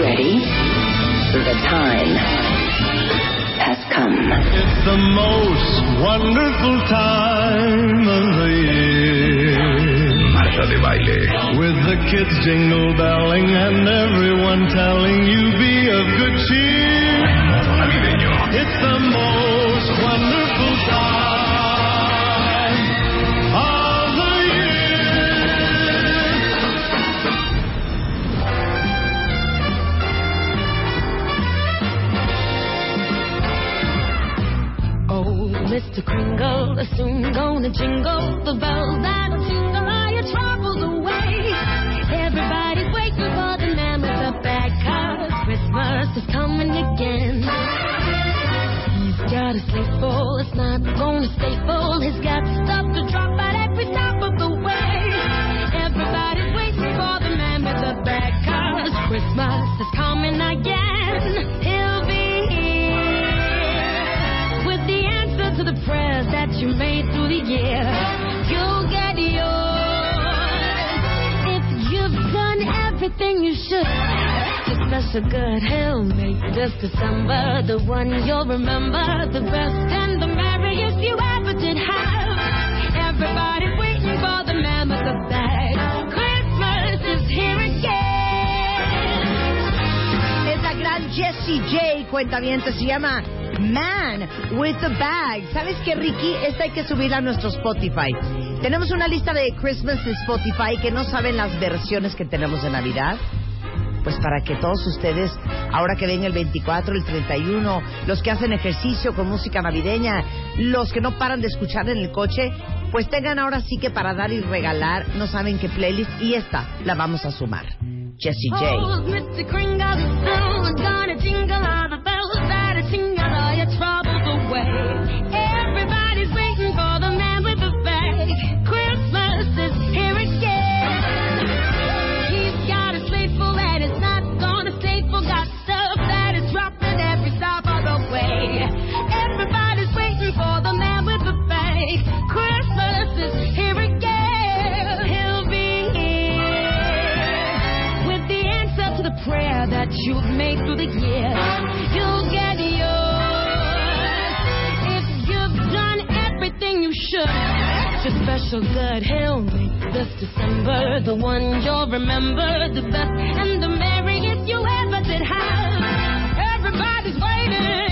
ready? The time has come. It's the most wonderful time of the year. Marta de baile. With the kids jingle belling and everyone telling you be of good cheer. It's the most Mr. Kringle is soon gonna jingle the bells that'll tingle all your troubles away. Everybody's waiting for the man with the bag, cause Christmas is coming again. He's got a sleigh full, it's not gonna stay full. He's got stuff to drop at every stop of the way. Everybody's waiting for the man with the bag, cause Christmas is coming again. To the prayers that you made through the year. You'll get yours if you've done everything you should. The special good he'll make this December the one you'll remember the best and the merriest you ever did have. Everybody's waiting for the man with the bag. Christmas is here again. Es gran Jessie J, cuentaviente, se llama Man with the Bag. ¿Sabes qué, Ricky? Esta hay que subirla a nuestro Spotify. Tenemos una lista de Christmas de Spotify que no saben las versiones que tenemos de Navidad. Pues para que todos ustedes, ahora que ven el 24, el 31, los que hacen ejercicio con música navideña, los que no paran de escuchar en el coche, pues tengan ahora sí que para dar y regalar, no saben qué playlist, y esta la vamos a sumar. Jessie J. you've made through the year. You'll get yours if you've done everything you should. Your special good he'll make this December the one you'll remember the best and the merriest you ever did have. Everybody's waiting.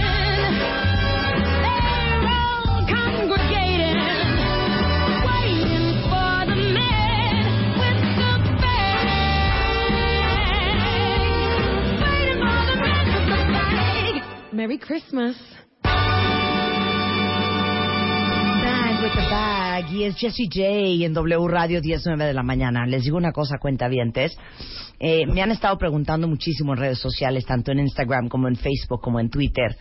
Merry Christmas. With the Bag y es Jessie J en W Radio 19 de la mañana. Les digo una cosa, cuentavientes. Eh, me han estado preguntando muchísimo en redes sociales, tanto en Instagram como en Facebook como en Twitter.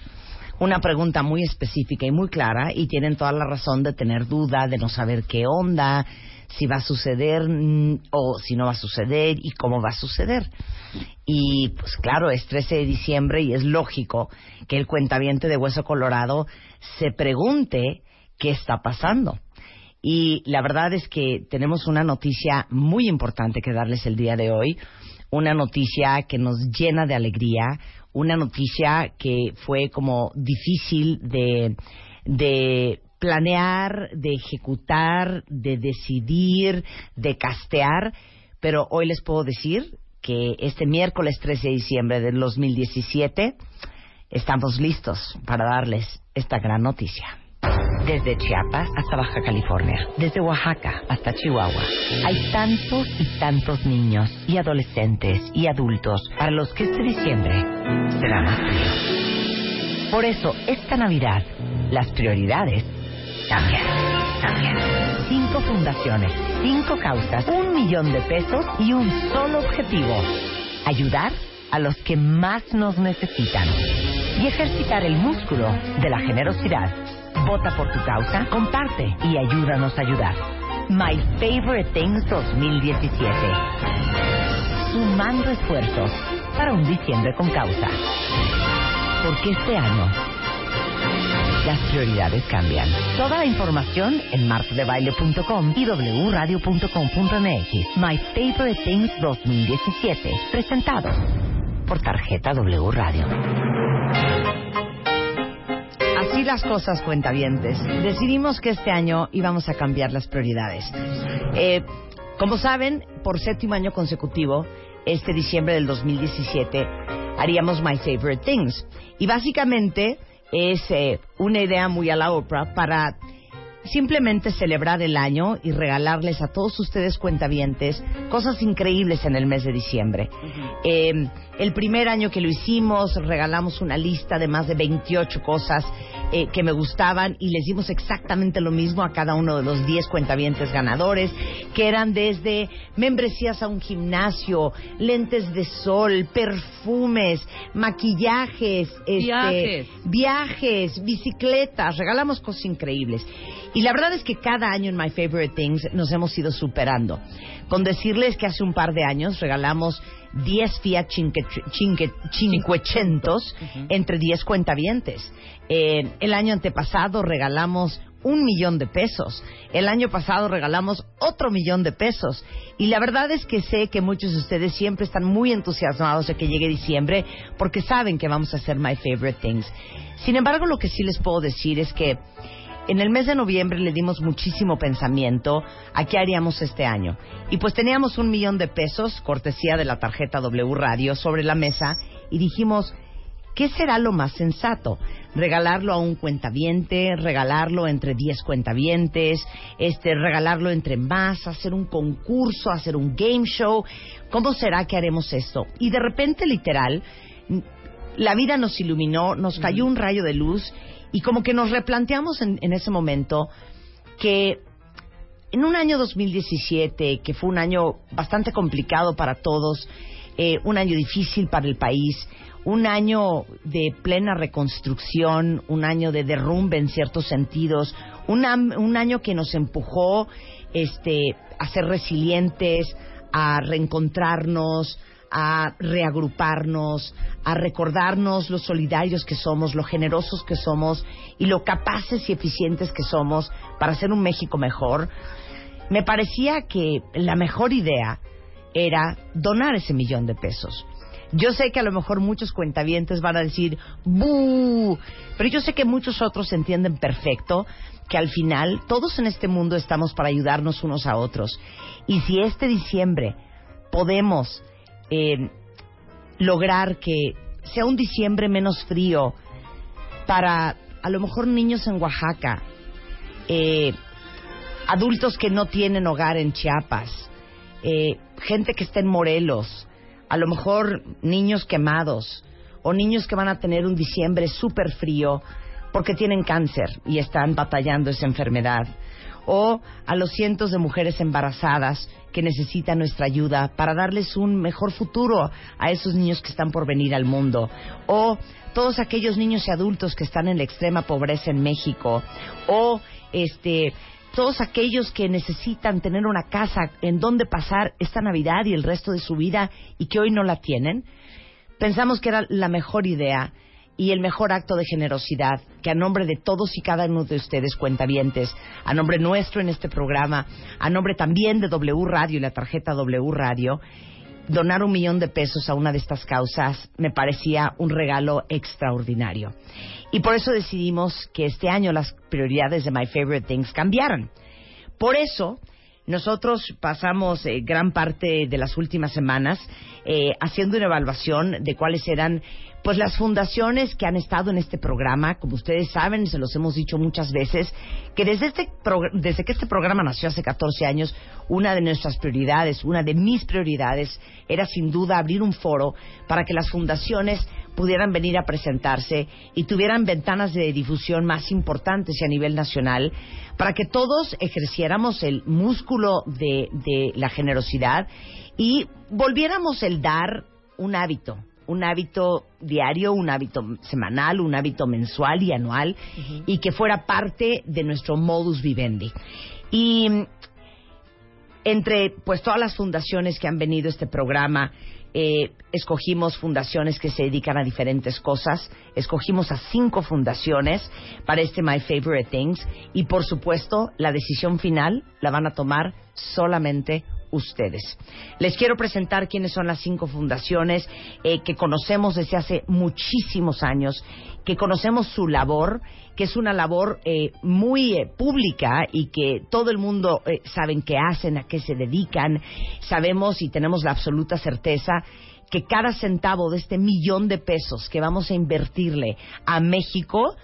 Una pregunta muy específica y muy clara y tienen toda la razón de tener duda, de no saber qué onda, si va a suceder mm, o si no va a suceder y cómo va a suceder. Y pues claro, es 13 de diciembre y es lógico que el cuentaviente de Hueso Colorado se pregunte qué está pasando. Y la verdad es que tenemos una noticia muy importante que darles el día de hoy, una noticia que nos llena de alegría, una noticia que fue como difícil de, de planear, de ejecutar, de decidir, de castear, pero hoy les puedo decir que este miércoles 13 de diciembre del 2017 estamos listos para darles esta gran noticia. Desde Chiapas hasta Baja California, desde Oaxaca hasta Chihuahua, hay tantos y tantos niños y adolescentes y adultos para los que este diciembre será más frío. Por eso, esta Navidad, las prioridades cambian. cambian. Cinco fundaciones, cinco causas, un millón de pesos y un solo objetivo. Ayudar a los que más nos necesitan. Y ejercitar el músculo de la generosidad. Vota por tu causa, comparte y ayúdanos a ayudar. My Favorite Things 2017. Sumando esfuerzos para un diciembre con causa. Porque este año las prioridades cambian. Toda la información en martodebaile.com y wradio.com.mx. My Favorite Things 2017. Presentado por tarjeta W Radio. Así las cosas, cuentavientes. Decidimos que este año íbamos a cambiar las prioridades. Eh, como saben, por séptimo año consecutivo, este diciembre del 2017, haríamos My Favorite Things. Y básicamente es eh, una idea muy a la Oprah para simplemente celebrar el año y regalarles a todos ustedes cuentavientes cosas increíbles en el mes de diciembre. Eh, el primer año que lo hicimos regalamos una lista de más de 28 cosas eh, que me gustaban y les dimos exactamente lo mismo a cada uno de los 10 cuentavientes ganadores, que eran desde membresías a un gimnasio, lentes de sol, perfumes, maquillajes, este, Viajes. viajes, bicicletas, regalamos cosas increíbles. Y la verdad es que cada año en My Favorite Things nos hemos ido superando. Con decirles que hace un par de años regalamos 10 Fiat Cinque, Cinque- Cinquecentos entre 10 cuentavientes. Eh, el año antepasado regalamos un millón de pesos. El año pasado regalamos otro millón de pesos. Y la verdad es que sé que muchos de ustedes siempre están muy entusiasmados de que llegue diciembre porque saben que vamos a hacer My Favorite Things. Sin embargo, lo que sí les puedo decir es que en el mes de noviembre le dimos muchísimo pensamiento a qué haríamos este año. Y pues teníamos un millón de pesos, cortesía de la tarjeta W Radio, sobre la mesa y dijimos, ¿qué será lo más sensato? Regalarlo a un cuentaviente, regalarlo entre 10 cuentavientes, este, regalarlo entre más, hacer un concurso, hacer un game show. ¿Cómo será que haremos esto? Y de repente, literal, la vida nos iluminó, nos cayó un rayo de luz y como que nos replanteamos en, en ese momento que en un año 2017, que fue un año bastante complicado para todos, eh, un año difícil para el país, un año de plena reconstrucción, un año de derrumbe en ciertos sentidos, un, un año que nos empujó este, a ser resilientes, a reencontrarnos, a reagruparnos, a recordarnos lo solidarios que somos, lo generosos que somos y lo capaces y eficientes que somos para hacer un México mejor, me parecía que la mejor idea era donar ese millón de pesos. Yo sé que a lo mejor muchos cuentavientes van a decir ¡bu! Pero yo sé que muchos otros entienden perfecto que al final todos en este mundo estamos para ayudarnos unos a otros. Y si este diciembre podemos eh, lograr que sea un diciembre menos frío para a lo mejor niños en Oaxaca, eh, adultos que no tienen hogar en Chiapas, eh, gente que está en Morelos, a lo mejor niños quemados o niños que van a tener un diciembre súper frío porque tienen cáncer y están batallando esa enfermedad, o a los cientos de mujeres embarazadas que necesitan nuestra ayuda para darles un mejor futuro a esos niños que están por venir al mundo, o todos aquellos niños y adultos que están en la extrema pobreza en México, o este todos aquellos que necesitan tener una casa en donde pasar esta Navidad y el resto de su vida y que hoy no la tienen, pensamos que era la mejor idea y el mejor acto de generosidad que a nombre de todos y cada uno de ustedes cuentavientes, a nombre nuestro en este programa, a nombre también de W Radio y la tarjeta W Radio, donar un millón de pesos a una de estas causas me parecía un regalo extraordinario. Y por eso decidimos que este año las prioridades de My Favorite Things cambiaran. Por eso, nosotros pasamos eh, gran parte de las últimas semanas eh, haciendo una evaluación de cuáles eran pues las fundaciones que han estado en este programa, como ustedes saben, se los hemos dicho muchas veces, que desde, este desde que este programa nació hace 14 años, una de nuestras prioridades, una de mis prioridades, era sin duda abrir un foro para que las fundaciones pudieran venir a presentarse y tuvieran ventanas de difusión más importantes y a nivel nacional para que todos ejerciéramos el músculo de, de la generosidad y volviéramos el dar un hábito, un hábito diario, un hábito semanal, un hábito mensual y anual, y que fuera parte de nuestro modus vivendi. Y entre pues todas las fundaciones que han venido a este programa, eh, escogimos fundaciones que se dedican a diferentes cosas. Escogimos a cinco fundaciones para este My Favorite Things. Y por supuesto, la decisión final la van a tomar solamente ustedes. Les quiero presentar quiénes son las cinco fundaciones eh, que conocemos desde hace muchísimos años, que conocemos su labor, que es una labor eh, muy eh, pública y que todo el mundo eh, saben qué hacen, a qué se dedican. Sabemos y tenemos la absoluta certeza que cada centavo de este millón de pesos que vamos a invertirle a México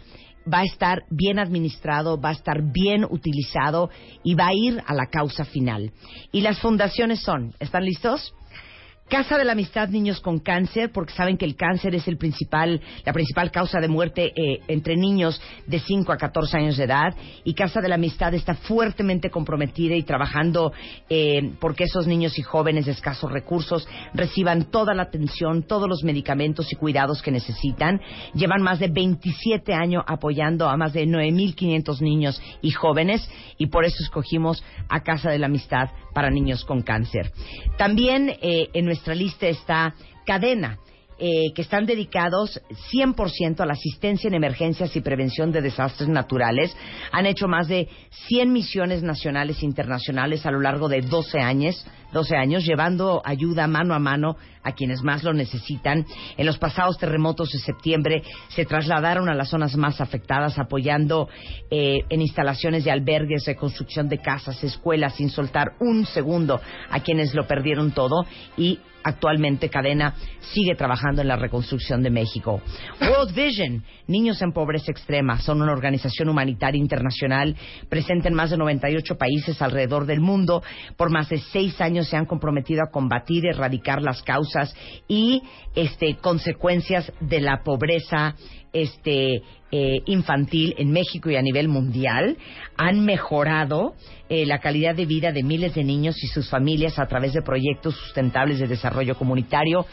va a estar bien administrado, va a estar bien utilizado y va a ir a la causa final. Y las fundaciones son, ¿están listos? Casa de la Amistad Niños con Cáncer, porque saben que el cáncer es el principal, la principal causa de muerte eh, entre niños de 5 a 14 años de edad. Y Casa de la Amistad está fuertemente comprometida y trabajando eh, porque esos niños y jóvenes de escasos recursos reciban toda la atención, todos los medicamentos y cuidados que necesitan. Llevan más de 27 años apoyando a más de 9.500 niños y jóvenes y por eso escogimos a Casa de la Amistad para niños con cáncer. También eh, en nuestra lista está Cadena. eh, que están dedicados 100% a la asistencia en emergencias y prevención de desastres naturales. Han hecho más de 100 misiones nacionales e internacionales a lo largo de 12 años, 12 años, llevando ayuda mano a mano a quienes más lo necesitan. En los pasados terremotos de septiembre se trasladaron a las zonas más afectadas, apoyando eh, en instalaciones de albergues, reconstrucción de casas, escuelas, sin soltar un segundo a quienes lo perdieron todo y actualmente Cadena sigue trabajando en la reconstrucción de México. World Vision, Niños en Pobreza Extrema, son una organización humanitaria internacional presente en más de 98 países alrededor del mundo. Por más de seis años se han comprometido a combatir, erradicar las causas y este, consecuencias de la pobreza este, eh, infantil en México y a nivel mundial han mejorado eh, la calidad de vida de miles de niños y sus familias a través de proyectos sustentables de desarrollo comunitario.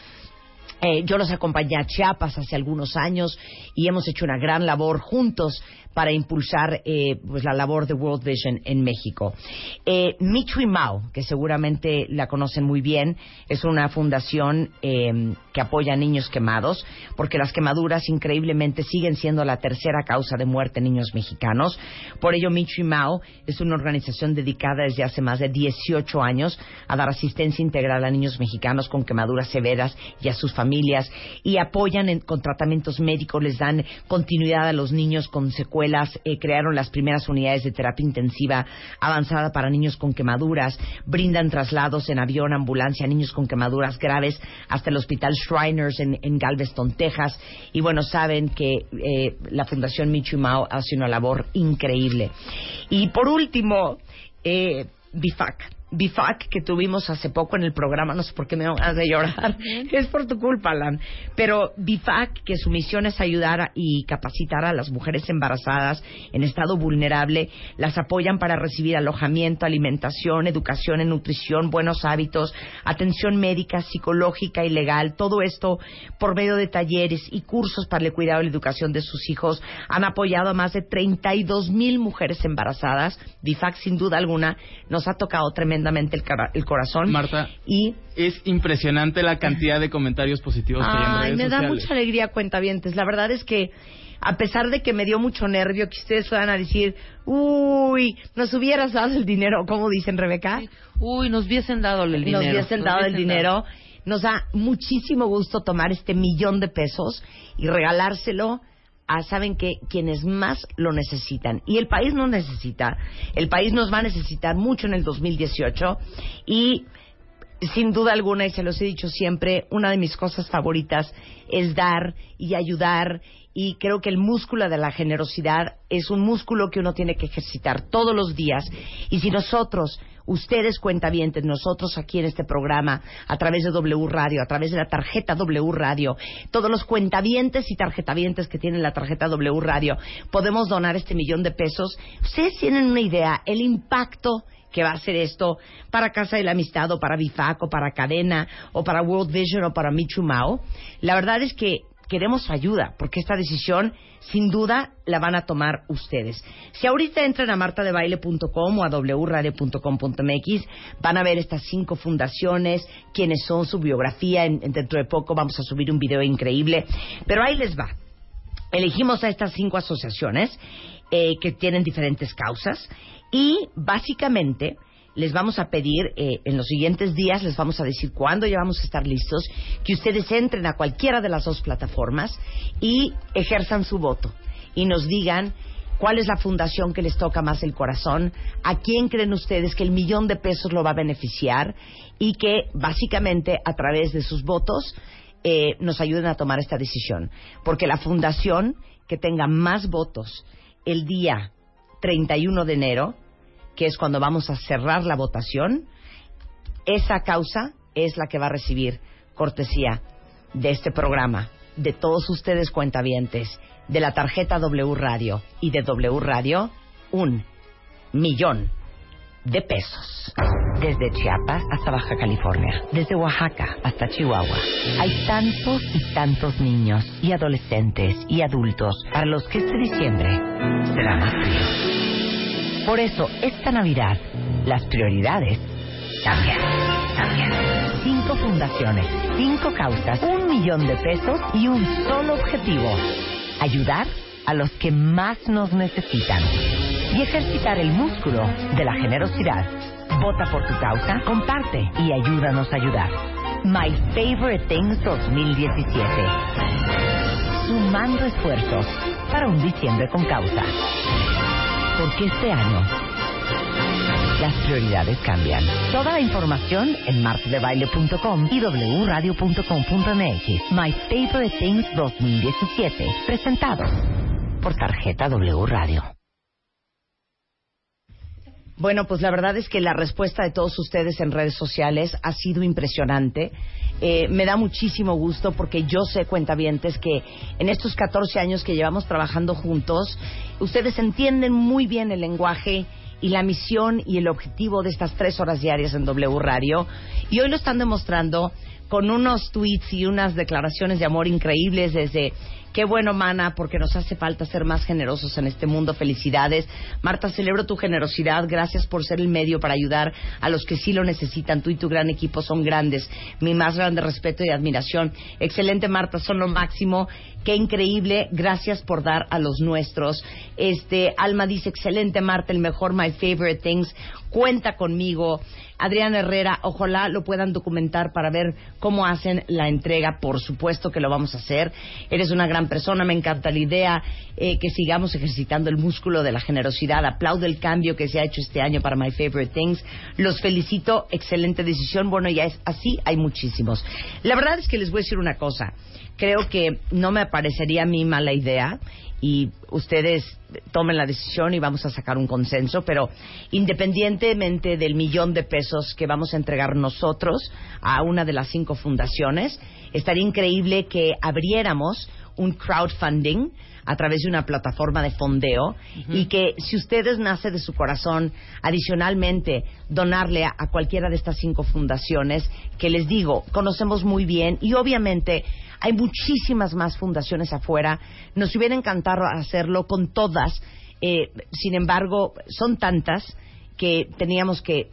Eh, yo los acompañé a Chiapas hace algunos años y hemos hecho una gran labor juntos para impulsar eh, pues la labor de World Vision en México. Eh, Mitri Mao, que seguramente la conocen muy bien, es una fundación eh, que apoya a niños quemados, porque las quemaduras increíblemente siguen siendo la tercera causa de muerte en niños mexicanos. Por ello, Mitri Mao es una organización dedicada desde hace más de 18 años a dar asistencia integral a niños mexicanos con quemaduras severas y a sus familias y apoyan en- con tratamientos médicos, les dan continuidad a los niños con secuelas, eh, crearon las primeras unidades de terapia intensiva avanzada para niños con quemaduras, brindan traslados en avión, ambulancia a niños con quemaduras graves hasta el Hospital Shriners en, Galveston, Texas. Y bueno, saben que eh, la Fundación Michu Mao hace una labor increíble. Y por último, eh, BIFAC. BIFAC que tuvimos hace poco en el programa, no sé por qué me van de llorar, es por tu culpa, Alan. Pero BIFAC, que su misión es ayudar a- y capacitar a las mujeres embarazadas en estado vulnerable, las apoyan para recibir alojamiento, alimentación, educación en nutrición, buenos hábitos, atención médica, psicológica y legal, todo esto por medio de talleres y cursos para el cuidado y la educación de sus hijos. Han apoyado a más de 32 mil mujeres embarazadas. BIFAC, sin duda alguna, nos ha tocado tremendamente el, cara- el corazón. Marta, Y es impresionante la cantidad de comentarios positivos que hay en Ay, redes me da sociales. mucha alegría, cuentavientes. La verdad es que, a pesar de que me dio mucho nervio que ustedes fueran a decir, uy, nos hubieras dado el dinero, como dicen Rebeca, Uy, nos hubiesen dado el dinero. nos hubiesen dado el hubiesen dinero. Nos da muchísimo gusto tomar este millón de pesos y regalárselo a, ¿saben que Quienes más lo necesitan. Y el país nos necesita. El país nos va a necesitar mucho en el 2018. Y sin duda alguna, y se los he dicho siempre, una de mis cosas favoritas es dar y ayudar. Y creo que el músculo de la generosidad es un músculo que uno tiene que ejercitar todos los días. Y si nosotros ustedes cuentavientes, nosotros aquí en este programa, a través de W Radio, a través de la tarjeta W Radio, todos los cuentavientes y tarjetavientes que tienen la tarjeta W Radio, podemos donar este millón de pesos. Ustedes tienen una idea, el impacto que va a ser esto para Casa de la Amistad o para Bifac o para Cadena o para World Vision o para Michu Mao. La verdad es que queremos ayuda, porque esta decisión, sin duda, la van a tomar ustedes. Si ahorita entran a martadebaile.com o a wradio.com.mx, van a ver estas cinco fundaciones, quiénes son, su biografía. En, en- dentro de poco vamos a subir un video increíble. Pero ahí les va. Elegimos a estas cinco asociaciones eh, que tienen diferentes causas y básicamente les vamos a pedir eh, en los siguientes días, les vamos a decir cuándo ya vamos a estar listos, que ustedes entren a cualquiera de las dos plataformas y ejerzan su voto y nos digan cuál es la fundación que les toca más el corazón, a quién creen ustedes que el millón de pesos lo va a beneficiar y que básicamente a través de sus votos eh, nos ayuden a tomar esta decisión. Porque la fundación que tenga más votos el día 31 de enero, que es cuando vamos a cerrar la votación, esa causa es la que va a recibir cortesía de este programa, de todos ustedes cuentavientes, de la tarjeta W Radio y de W Radio, un millón de pesos. Desde Chiapas hasta Baja California, desde Oaxaca hasta Chihuahua. Hay tantos y tantos niños y adolescentes y adultos para los que este diciembre será más frío. Por eso, esta Navidad, las prioridades cambian. Cinco fundaciones, cinco causas, un millón de pesos y un solo objetivo. Ayudar a los que más nos necesitan. Y ejercitar el músculo de la generosidad. Vota por tu causa, comparte y ayúdanos a ayudar. My Favorite Things 2017. Sumando esfuerzos para un diciembre con causa. Porque este año las prioridades cambian. Toda la información en martadebaile.com y wradio.com.mx. My Favorite Things 2017. Presentado por tarjeta W Radio. Bueno, pues la verdad es que la respuesta de todos ustedes en redes sociales ha sido impresionante. Eh, me da muchísimo gusto porque yo sé, cuentavientes, que en estos 14 años que llevamos trabajando juntos, ustedes entienden muy bien el lenguaje y la misión y el objetivo de estas tres horas diarias en W Radio. Y hoy lo están demostrando con unos tweets y unas declaraciones de amor increíbles desde qué bueno, Mana, porque nos hace falta ser más generosos en este mundo. Felicidades. Marta, celebro tu generosidad. Gracias por ser el medio para ayudar a los que sí lo necesitan. Tú y tu gran equipo son grandes. Mi más grande respeto y admiración. Excelente, Marta, son lo máximo. Qué increíble. Gracias por dar a los nuestros. Este, Alma dice, excelente, Marta, el mejor My Favorite Things. Cuenta conmigo. Adrián Herrera, ojalá lo puedan documentar para ver cómo hacen la entrega. Por supuesto que lo vamos a hacer. Eres una gran persona, me encanta la idea eh, que sigamos ejercitando el músculo de la generosidad. Aplaudo el cambio que se ha hecho este año para My Favorite Things. Los felicito, excelente decisión. Bueno, ya es así, hay muchísimos. La verdad es que les voy a decir una cosa. Creo que no me parecería a mí mala idea y ustedes tomen la decisión y vamos a sacar un consenso, pero independientemente del millón de pesos que vamos a entregar nosotros a una de las cinco fundaciones, estaría increíble que abriéramos un crowdfunding a través de una plataforma de fondeo y que si ustedes nace de su corazón, adicionalmente donarle a, a cualquiera de estas cinco fundaciones que les digo, conocemos muy bien y obviamente hay muchísimas más fundaciones afuera. Nos hubiera encantado hacerlo con todas, eh, sin embargo, son tantas que teníamos que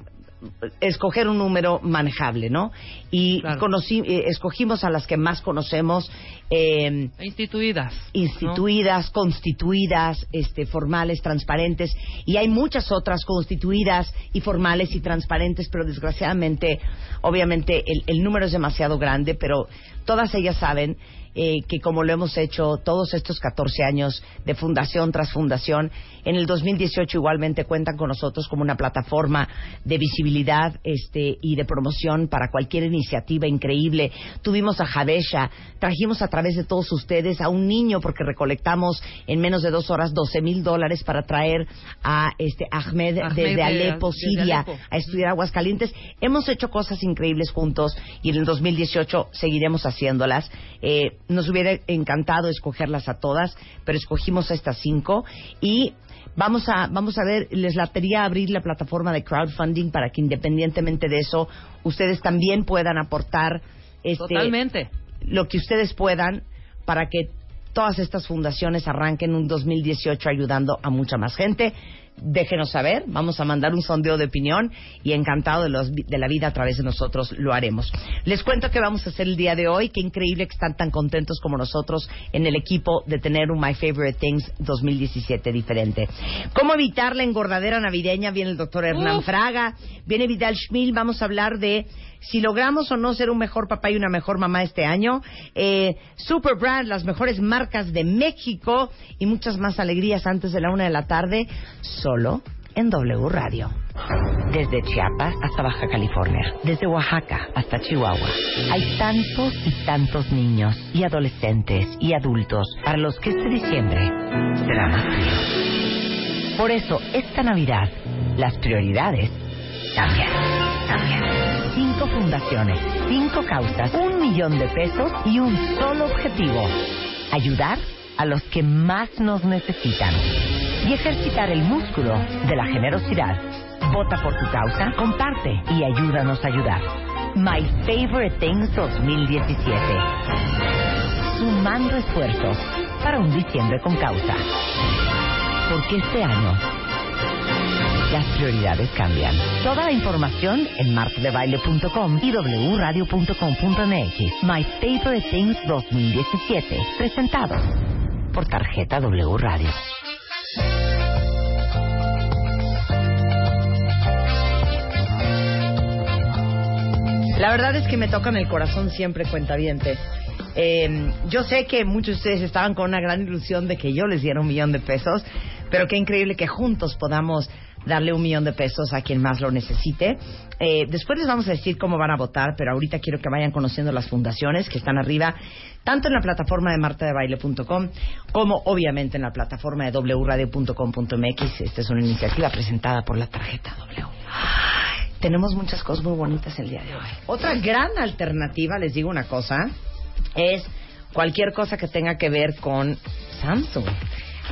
escoger un número manejable, ¿no? Y Claro. conocí- eh, escogimos a las que más conocemos, eh, Instituidas. ¿no? instituidas, constituidas, este, formales, transparentes, y hay muchas otras constituidas y formales y transparentes, pero desgraciadamente, obviamente, el, el número es demasiado grande, pero todas ellas saben eh, que como lo hemos hecho todos estos 14 años de fundación tras fundación, en el 2018 igualmente cuentan con nosotros como una plataforma de visibilidad este, y de promoción para cualquier iniciativa increíble. Tuvimos a Jadesha, trajimos a través de todos ustedes a un niño porque recolectamos en menos de dos horas 12 mil dólares para traer a este Ahmed, Ahmed desde de- Alepo, desde Siria, Alepo. a estudiar Aguascalientes. Hemos hecho cosas increíbles juntos y en el 2018 seguiremos haciéndolas. Eh, nos hubiera encantado escogerlas a todas, pero escogimos a estas cinco y vamos a vamos a ver les latería abrir la plataforma de crowdfunding para que independientemente de eso ustedes también puedan aportar este Totalmente. lo que ustedes puedan para que todas estas fundaciones arranquen un 2018 ayudando a mucha más gente. Déjenos saber, vamos a mandar un sondeo de opinión y encantado de, los- de la vida a través de nosotros lo haremos. Les cuento que vamos a hacer el día de hoy, qué increíble que están tan contentos como nosotros en el equipo de tener un My Favorite Things 2017 diferente. ¿Cómo evitar la engordadera navideña? Viene el doctor Hernán Uf. Fraga, viene Vidal Schmil, vamos a hablar de si logramos o no ser un mejor papá y una mejor mamá este año, eh, Super Brand, las mejores marcas de México y muchas más alegrías antes de la una de la tarde, solo en W Radio. Desde Chiapas hasta Baja California, desde Oaxaca hasta Chihuahua. Hay tantos y tantos niños y adolescentes y adultos para los que este diciembre será más frío. Por eso, esta Navidad, las prioridades cambian, cambian. Cinco fundaciones, cinco causas, un millón de pesos y un solo objetivo. Ayudar a los que más nos necesitan. Y ejercitar el músculo de la generosidad. Vota por tu causa, comparte y ayúdanos a ayudar. My Favorite Things 2017. Sumando esfuerzos para un diciembre con causa. Porque este año las prioridades cambian. Toda la información en martadebaile.com y wradio.com.mx. My Favorite Things 2017. Presentado por tarjeta W Radio. La verdad es que me tocan el corazón siempre, cuentavientes. Eh, yo sé que muchos de ustedes estaban con una gran ilusión de que yo les diera un millón de pesos, pero qué increíble que juntos podamos darle un millón de pesos a quien más lo necesite. Eh, después les vamos a decir cómo van a votar, pero ahorita quiero que vayan conociendo las fundaciones que están arriba, tanto en la plataforma de martadebaile.com como obviamente en la plataforma de wradio.com.mx. Esta es una iniciativa presentada por la tarjeta W. Tenemos muchas cosas muy bonitas el día de hoy. Otra gran alternativa, les digo una cosa, es cualquier cosa que tenga que ver con Samsung.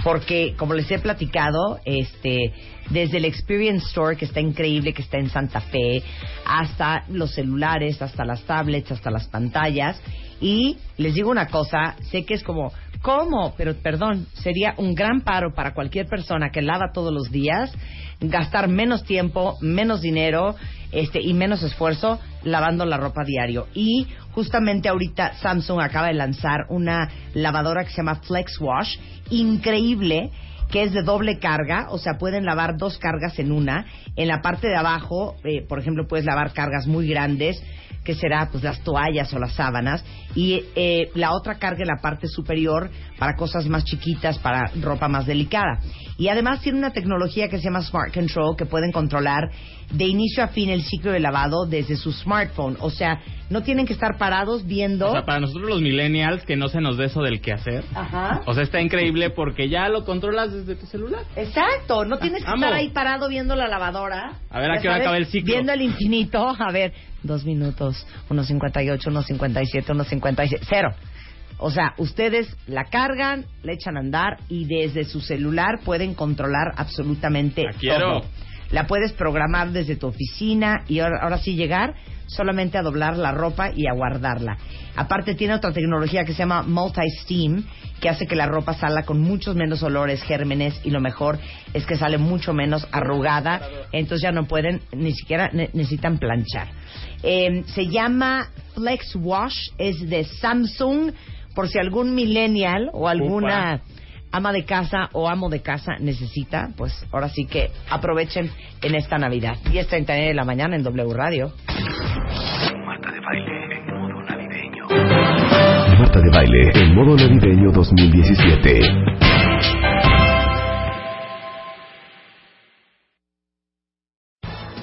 Porque, como les he platicado, este, desde el Experience Store, que está increíble, que está en Santa Fe, hasta los celulares, hasta las tablets, hasta las pantallas. Y les digo una cosa, sé que es como, ¿cómo? Pero perdón, sería un gran paro para cualquier persona que lava todos los días, gastar menos tiempo, menos dinero este, y menos esfuerzo lavando la ropa diario. Y justamente ahorita Samsung acaba de lanzar una lavadora que se llama Flex Wash, increíble que es de doble carga, o sea, pueden lavar dos cargas en una. En la parte de abajo, eh, por ejemplo, puedes lavar cargas muy grandes, que será pues las toallas o las sábanas, y eh, la otra carga en la parte superior para cosas más chiquitas, para ropa más delicada. Y además tiene una tecnología que se llama Smart Control, que pueden controlar de inicio a fin el ciclo de lavado desde su smartphone. O sea, no tienen que estar parados viendo... O sea, para nosotros los millennials, que no se nos dé eso del qué hacer. Ajá. O sea, está increíble porque ya lo controlas desde tu celular. Exacto, no tienes que Amo. estar ahí parado viendo la lavadora. A ver, ¿a qué hora acaba el ciclo? Viendo el infinito, a ver, dos minutos, unos 58, unos 57, unos 56, cero. O sea, ustedes la cargan, la echan a andar y desde su celular pueden controlar absolutamente La quiero. todo. La puedes programar desde tu oficina y ahora, ahora sí llegar solamente a doblar la ropa y a guardarla. Aparte tiene otra tecnología que se llama multi-steam, que hace que la ropa salga con muchos menos olores, gérmenes y lo mejor es que sale mucho menos arrugada, entonces ya no pueden, ni siquiera ne- necesitan planchar. Eh, se llama Flex Wash, es de Samsung, por si algún millennial o alguna ama de casa o amo de casa necesita, pues ahora sí que aprovechen en esta Navidad. 10.39 de la mañana en W Radio. Marta de baile en modo navideño. Marta de Baile, el modo navideño 2017.